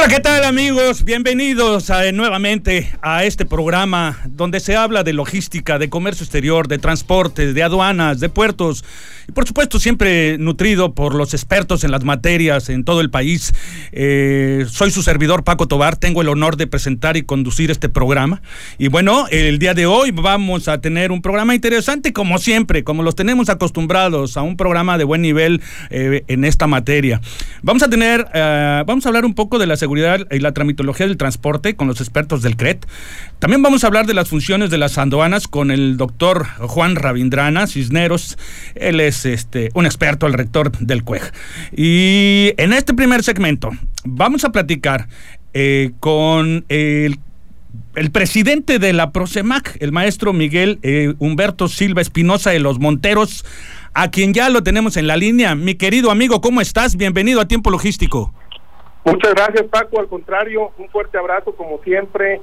Hola, ¿qué tal amigos? Bienvenidos a, nuevamente a este programa donde se habla de logística, de comercio exterior, de transporte, de aduanas, de puertos y por supuesto siempre nutrido por los expertos en las materias en todo el país. Eh, soy su servidor Paco Tobar, tengo el honor de presentar y conducir este programa. Y bueno, el día de hoy vamos a tener un programa interesante como siempre, como los tenemos acostumbrados a un programa de buen nivel eh, en esta materia. Vamos a tener, eh, vamos a hablar un poco de la seguridad y la tramitología del transporte con los expertos del CRET. También vamos a hablar de las funciones de las aduanas con el doctor Juan Ravindrana Cisneros. Él es este, un experto, el rector del CUEG. Y en este primer segmento vamos a platicar eh, con el presidente de la Prosemac, el maestro Miguel eh, Humberto Silva Espinosa de los Monteros, a quien ya lo tenemos en la línea. Mi querido amigo, ¿cómo estás? Bienvenido a Tiempo Logístico. Muchas gracias, Paco. Al contrario, un fuerte abrazo, como siempre,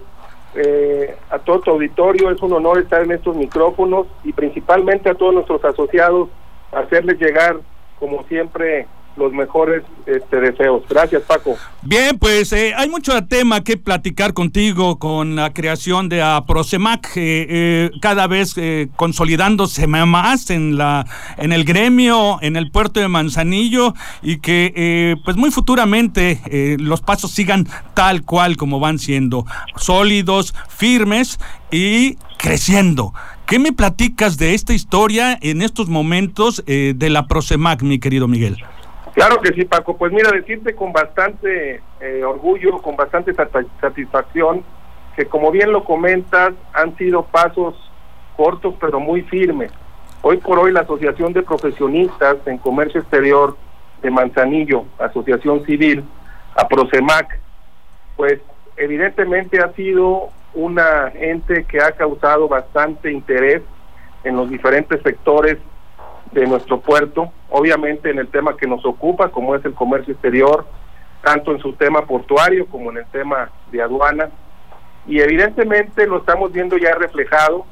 eh, a todo tu auditorio. Es un honor estar en estos micrófonos y principalmente a todos nuestros asociados, hacerles llegar, como siempre, los mejores este, deseos. Gracias, Paco. Bien, pues eh, hay mucho tema que platicar contigo con la creación de Aprosemac, eh, eh, cada vez consolidándose más en la en el gremio, en el puerto de Manzanillo y que pues muy futuramente los pasos sigan tal cual como van siendo, sólidos, firmes y creciendo. ¿Qué me platicas de esta historia en estos momentos de la Prosemac, mi querido Miguel? Claro que sí, Paco. Pues mira, decirte con bastante eh, orgullo, con bastante satisfacción, que como bien lo comentas, han sido pasos cortos pero muy firmes. Hoy por hoy la Asociación de Profesionistas en Comercio Exterior de Manzanillo, Asociación Civil, APROCEMAC, pues evidentemente ha sido una ente que ha causado bastante interés en los diferentes sectores de nuestro puerto, obviamente en el tema que nos ocupa, como es el comercio exterior, tanto en su tema portuario como en el tema de aduana. Y evidentemente lo estamos viendo ya reflejado,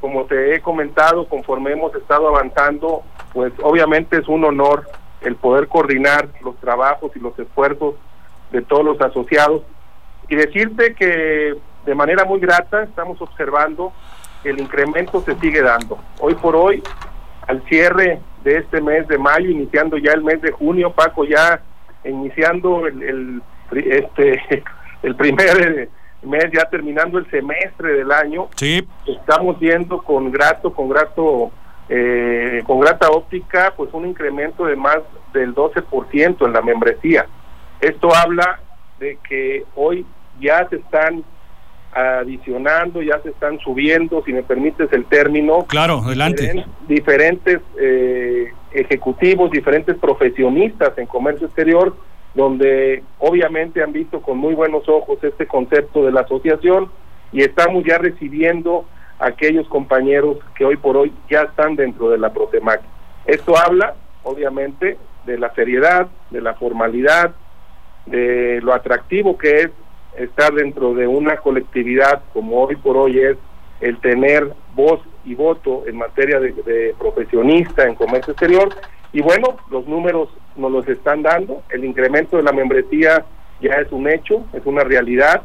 como te he comentado, conforme hemos estado avanzando, pues obviamente es un honor el poder coordinar los trabajos y los esfuerzos de todos los asociados y decirte que de manera muy grata estamos observando que el incremento se sigue dando. Hoy por hoy al cierre de este mes de mayo, iniciando ya el mes de junio, Paco, ya iniciando el, este el primer mes, ya terminando el semestre del año, sí. estamos viendo con grato, con grato, eh, con grata óptica, pues un incremento de más del 12% en la membresía. Esto habla de que hoy ya se están adicionando, ya se están subiendo, si me permites el término. Claro, adelante. Diferentes, eh, ejecutivos, diferentes profesionistas en comercio exterior, donde obviamente han visto con muy buenos ojos este concepto de la asociación y estamos ya recibiendo a aquellos compañeros que hoy por hoy ya están dentro de la Protemac. Esto habla, obviamente, de la seriedad, de la formalidad, de lo atractivo que es estar dentro de una colectividad como hoy por hoy es el tener voz y voto en materia de, profesionista en comercio exterior. Y bueno, los números nos los están dando, el incremento de la membresía ya es un hecho, es una realidad.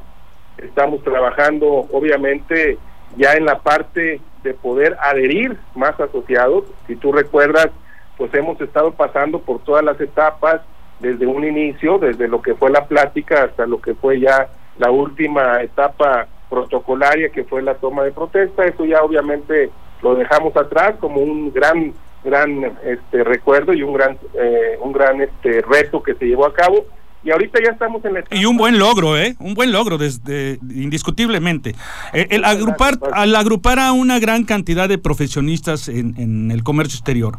Estamos trabajando, obviamente, ya en la parte de poder adherir más asociados. Si tú recuerdas, pues hemos estado pasando por todas las etapas desde un inicio, desde lo que fue la plática hasta lo que fue ya la última etapa protocolaria que fue la toma de protesta. Eso ya obviamente lo dejamos atrás como un gran gran este recuerdo y un gran eh, un gran este reto que se llevó a cabo y ahorita ya estamos en la y un buen logro eh un buen logro desde indiscutiblemente. Eh, el, agrupar al agrupar a una gran cantidad de profesionistas en, en el comercio exterior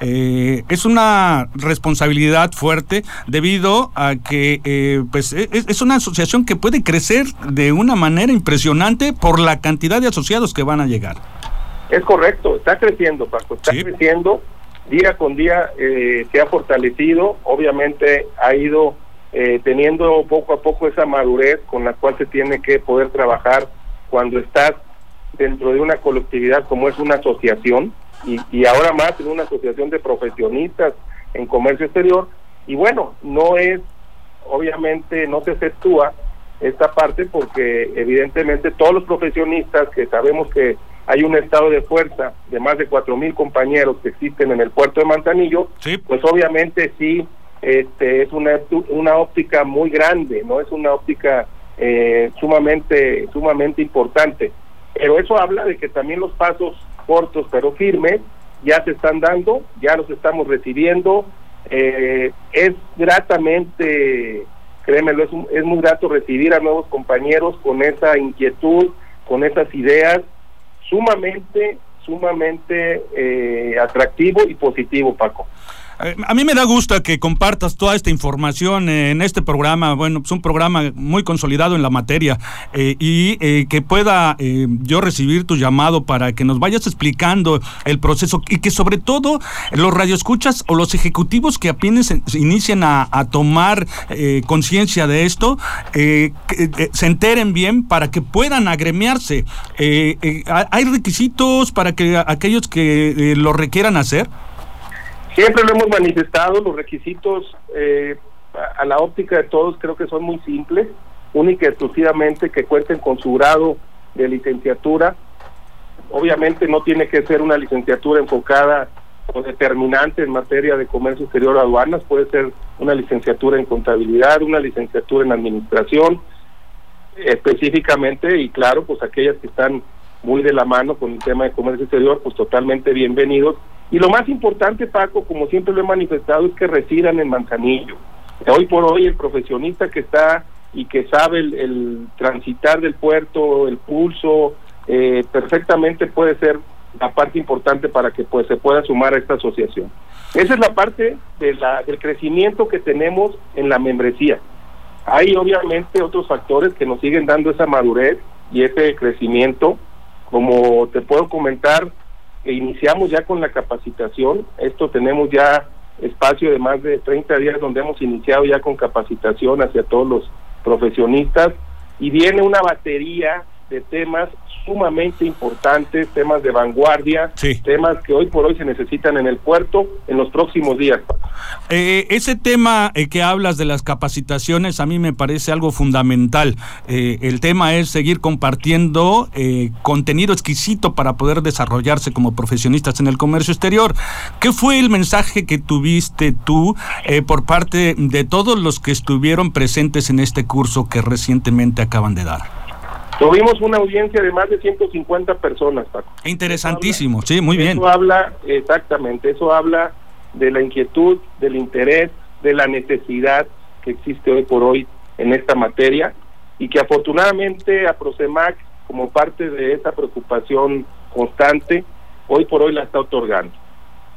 eh, es una responsabilidad fuerte debido a que eh, pues es, es, una asociación que puede crecer de una manera impresionante por la cantidad de asociados que van a llegar. Es correcto está creciendo Paco está creciendo. Día con día se ha fortalecido. Obviamente ha ido eh, teniendo poco a poco esa madurez con la cual se tiene que poder trabajar cuando estás dentro de una colectividad como es una asociación y, y ahora más en una asociación de profesionistas en comercio exterior. Y bueno, no es, obviamente no se efectúa esta parte porque evidentemente todos los profesionistas que sabemos que hay un estado de fuerza de más de cuatro mil compañeros que existen en el puerto de Manzanillo, pues obviamente sí este, es una, una óptica muy grande, no es una óptica eh, sumamente, sumamente importante. Pero eso habla de que también los pasos cortos pero firmes ya se están dando, ya los estamos recibiendo. Eh, es gratamente, créemelo, es, es muy grato recibir a nuevos compañeros con esa inquietud, con esas ideas, sumamente, sumamente eh, atractivo y positivo, Paco. Eh, a mí me da gusto que compartas toda esta información en este programa, bueno, es un programa muy consolidado en la materia eh, y eh, que pueda yo recibir tu llamado para que nos vayas explicando el proceso y que sobre todo los radioescuchas o los ejecutivos que apenas inician a, a tomar conciencia de esto se enteren bien para que puedan agremiarse. ¿Hay requisitos para que aquellos que lo requieran hacer? Siempre lo hemos manifestado, los requisitos eh, a la óptica de todos creo que son muy simples, única y exclusivamente que cuenten con su grado de licenciatura. Obviamente no tiene que ser una licenciatura enfocada o determinante en materia de comercio exterior o aduanas, puede ser una licenciatura en contabilidad, una licenciatura en administración, específicamente, y claro, pues aquellas que están muy de la mano con el tema de comercio exterior, pues totalmente bienvenidos y lo más importante, Paco, como siempre lo he manifestado, es que residan en Manzanillo. Hoy por hoy el profesionista que está y que sabe el, transitar del puerto, el pulso, eh, perfectamente puede ser la parte importante para que pues se pueda sumar a esta asociación. Esa es la parte del crecimiento que tenemos en la membresía. Hay obviamente otros factores que nos siguen dando esa madurez y ese crecimiento. Como te puedo comentar, iniciamos ya con la capacitación. Esto tenemos ya espacio de más de 30 días donde hemos iniciado ya con capacitación hacia todos los profesionistas y viene una batería de temas sumamente importantes, temas de vanguardia, temas que hoy por hoy se necesitan en el puerto en los próximos días. Eh, ese tema eh, que hablas de las capacitaciones a mí me parece algo fundamental. Eh, el tema es seguir compartiendo contenido exquisito para poder desarrollarse como profesionistas en el comercio exterior. ¿Qué fue el mensaje que tuviste tú por parte de todos los que estuvieron presentes en este curso que recientemente acaban de dar? Tuvimos una audiencia de más de 150 personas, Paco. Interesantísimo, sí, muy bien. Eso habla, exactamente, eso habla de la inquietud, del interés, de la necesidad que existe hoy por hoy en esta materia y que afortunadamente a Prosemac, como parte de esa preocupación constante, hoy por hoy la está otorgando.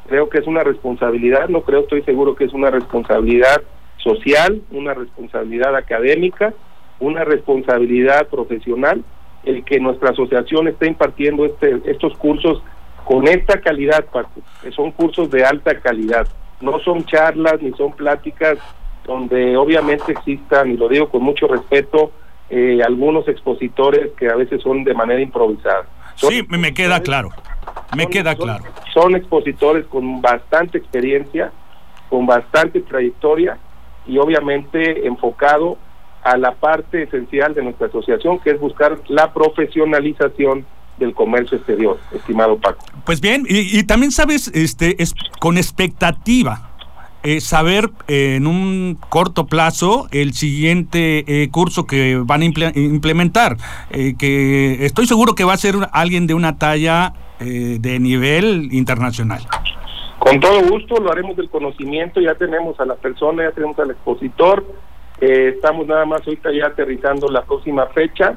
Creo que es una responsabilidad, no creo, estoy seguro que es una responsabilidad social, una responsabilidad académica una responsabilidad profesional el que nuestra asociación esté impartiendo este, estos cursos con esta calidad, Paco, que son cursos de alta calidad. No son charlas ni son pláticas donde obviamente existan, y lo digo con mucho respeto, eh, algunos expositores que a veces son de manera improvisada. sí, me queda claro, me queda claro. Son expositores con bastante experiencia, con bastante trayectoria y obviamente enfocado a la parte esencial de nuestra asociación, que es buscar la profesionalización del comercio exterior, estimado Paco. Pues bien, y, también sabes, este, es con expectativa. Eh, saber eh, en un corto plazo el siguiente eh, curso que van a implementar, que estoy seguro que va a ser alguien de una talla de nivel internacional. Con todo gusto lo haremos del conocimiento, ya tenemos a la persona, ya tenemos al expositor, Eh, estamos nada más ahorita ya aterrizando la próxima fecha,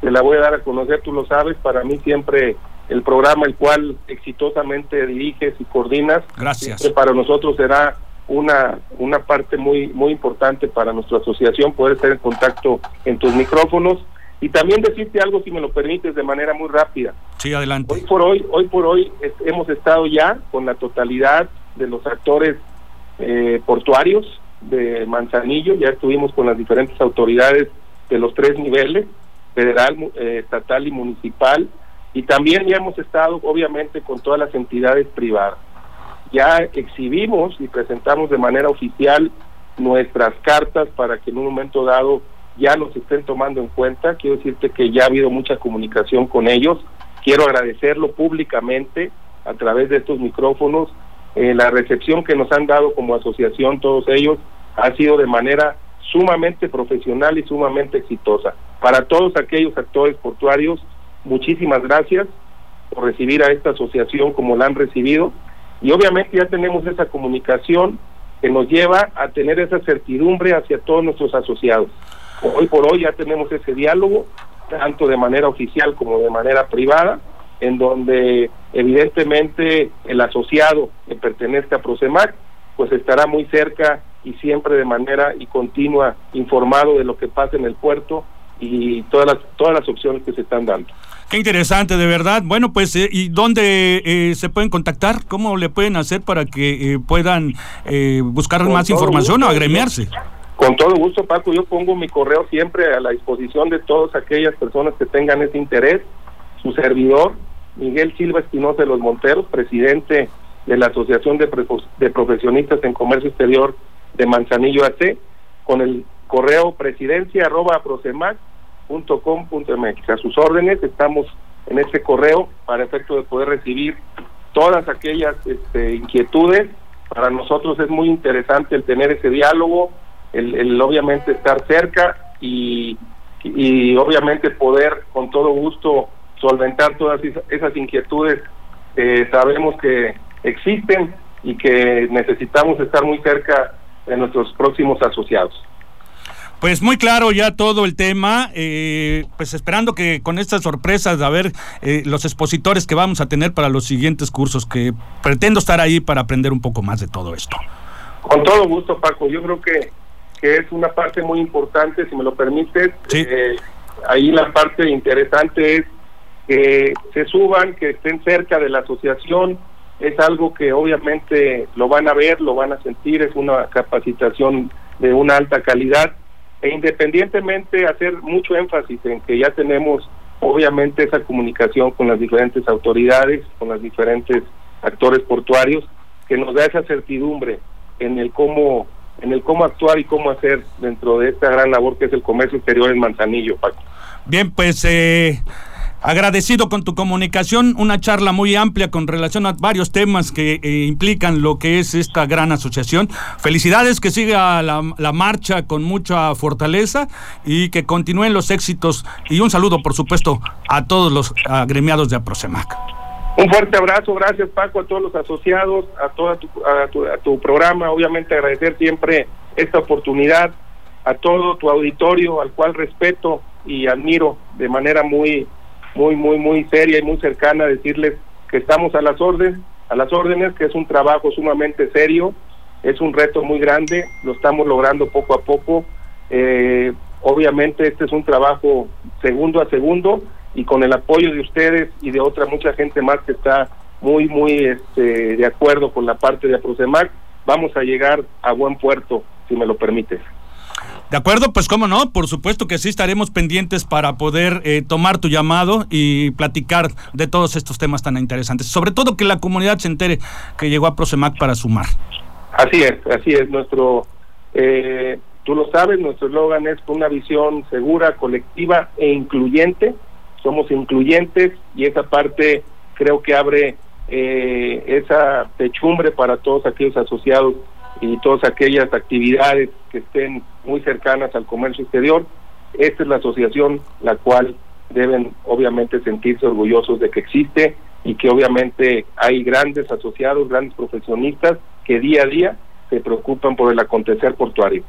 te la voy a dar a conocer, tú lo sabes, para mí siempre el programa el cual exitosamente diriges y coordinas, Gracias. para nosotros será una, una parte muy, muy importante para nuestra asociación poder estar en contacto en tus micrófonos y también decirte algo si me lo permites de manera muy rápida. Sí, adelante. Hoy por hoy, hoy por hoy hemos estado ya con la totalidad de los actores eh, portuarios de Manzanillo, ya estuvimos con las diferentes autoridades de los tres niveles, federal, eh, estatal y municipal, y también ya hemos estado obviamente con todas las entidades privadas. Ya exhibimos y presentamos de manera oficial nuestras cartas para que en un momento dado ya nos estén tomando en cuenta. Quiero decirte que ya ha habido mucha comunicación con ellos. Quiero agradecerlo públicamente a través de estos micrófonos. Eh, la recepción que nos han dado como asociación todos ellos ha sido de manera sumamente profesional y sumamente exitosa. Para todos aquellos actores portuarios, muchísimas gracias por recibir a esta asociación como la han recibido y obviamente ya tenemos esa comunicación que nos lleva a tener esa certidumbre hacia todos nuestros asociados. Hoy por hoy ya tenemos ese diálogo, tanto de manera oficial como de manera privada, en donde evidentemente el asociado que pertenezca a Prosemac, pues estará muy cerca y siempre de manera y continua informado de lo que pasa en el puerto y todas las todas las opciones que se están dando. Qué interesante, de verdad. Bueno, pues, eh, ¿y dónde eh, se pueden contactar? ¿Cómo le pueden hacer para que eh, puedan buscar Con más información o gusto, agremiarse? Con todo gusto, Paco, yo pongo mi correo siempre a la disposición de todas aquellas personas que tengan ese interés. Su servidor, Miguel Silva Espinosa de los Monteros, presidente de la Asociación de, de Profesionistas en Comercio Exterior de Manzanillo AC, con el correo presidencia arroba prosemac.com.mx. A sus órdenes, estamos en este correo para efecto de poder recibir todas aquellas este, inquietudes. Para nosotros es muy interesante el tener ese diálogo, el, el obviamente estar cerca y, y obviamente poder con todo gusto solventar todas esa- esas inquietudes que sabemos que existen y que necesitamos estar muy cerca de nuestros próximos asociados. Pues muy claro ya todo el tema, eh, pues esperando que con estas sorpresas, a ver eh, los expositores que vamos a tener para los siguientes cursos, que pretendo estar ahí para aprender un poco más de todo esto. Con todo gusto, Paco. Yo creo que, que es una parte muy importante, si me lo permites. Sí. Eh, ahí la parte interesante es que se suban, que estén cerca de la asociación. Es algo que obviamente lo van a ver, lo van a sentir. Es una capacitación de una alta calidad. E independientemente hacer mucho énfasis en que ya tenemos obviamente esa comunicación con las diferentes autoridades, con los diferentes actores portuarios, que nos da esa certidumbre en el cómo en el cómo actuar y cómo hacer dentro de esta gran labor que es el comercio exterior en Manzanillo, Paco. Bien, pues eh, agradecido con tu comunicación, una charla muy amplia con relación a varios temas que eh, implican lo que es esta gran asociación. Felicidades, que siga la, marcha con mucha fortaleza y que continúen los éxitos. Y un saludo, por supuesto, a todos los agremiados de Aprosemac. Un fuerte abrazo, gracias Paco, a todos los asociados, a toda tu, a tu, a tu programa, obviamente agradecer siempre esta oportunidad, a todo tu auditorio, al cual respeto y admiro de manera muy, muy, muy, muy seria y muy cercana, decirles que estamos a las órdenes, a las órdenes, que es un trabajo sumamente serio, es un reto muy grande, lo estamos logrando poco a poco. Eh, obviamente este es un trabajo segundo a segundo y con el apoyo de ustedes y de otra mucha gente más que está muy, muy este, de acuerdo con la parte de Aprosemac, vamos a llegar a buen puerto, si me lo permites. De acuerdo, pues cómo no, por supuesto que sí estaremos pendientes para poder eh, tomar tu llamado y platicar de todos estos temas tan interesantes. Sobre todo que la comunidad se entere que llegó a Prosemac para sumar. Así es, así es. Nuestro, eh, tú lo sabes, nuestro eslogan es una visión segura, colectiva e incluyente. Somos incluyentes y esa parte creo que abre eh, esa techumbre para todos aquellos asociados y todas aquellas actividades que estén muy cercanas al comercio exterior. Esta es la asociación la cual deben obviamente sentirse orgullosos de que existe y que obviamente hay grandes asociados, grandes profesionistas que día a día se preocupan por el acontecer portuario.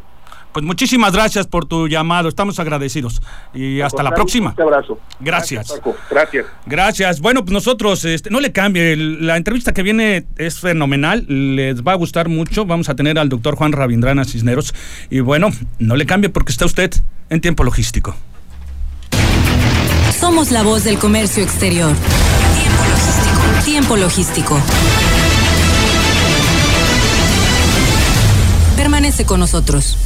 Pues muchísimas gracias por tu llamado, estamos agradecidos. Y hasta la próxima. Un abrazo. Gracias. Gracias. Gracias. Bueno, pues nosotros, este, no le cambie, la entrevista que viene es fenomenal, les va a gustar mucho. Vamos a tener al doctor Juan Rabindrana Cisneros. Y bueno, no le cambie porque está usted en tiempo logístico. Somos la voz del comercio exterior. Tiempo logístico. Tiempo logístico. Permanece con nosotros.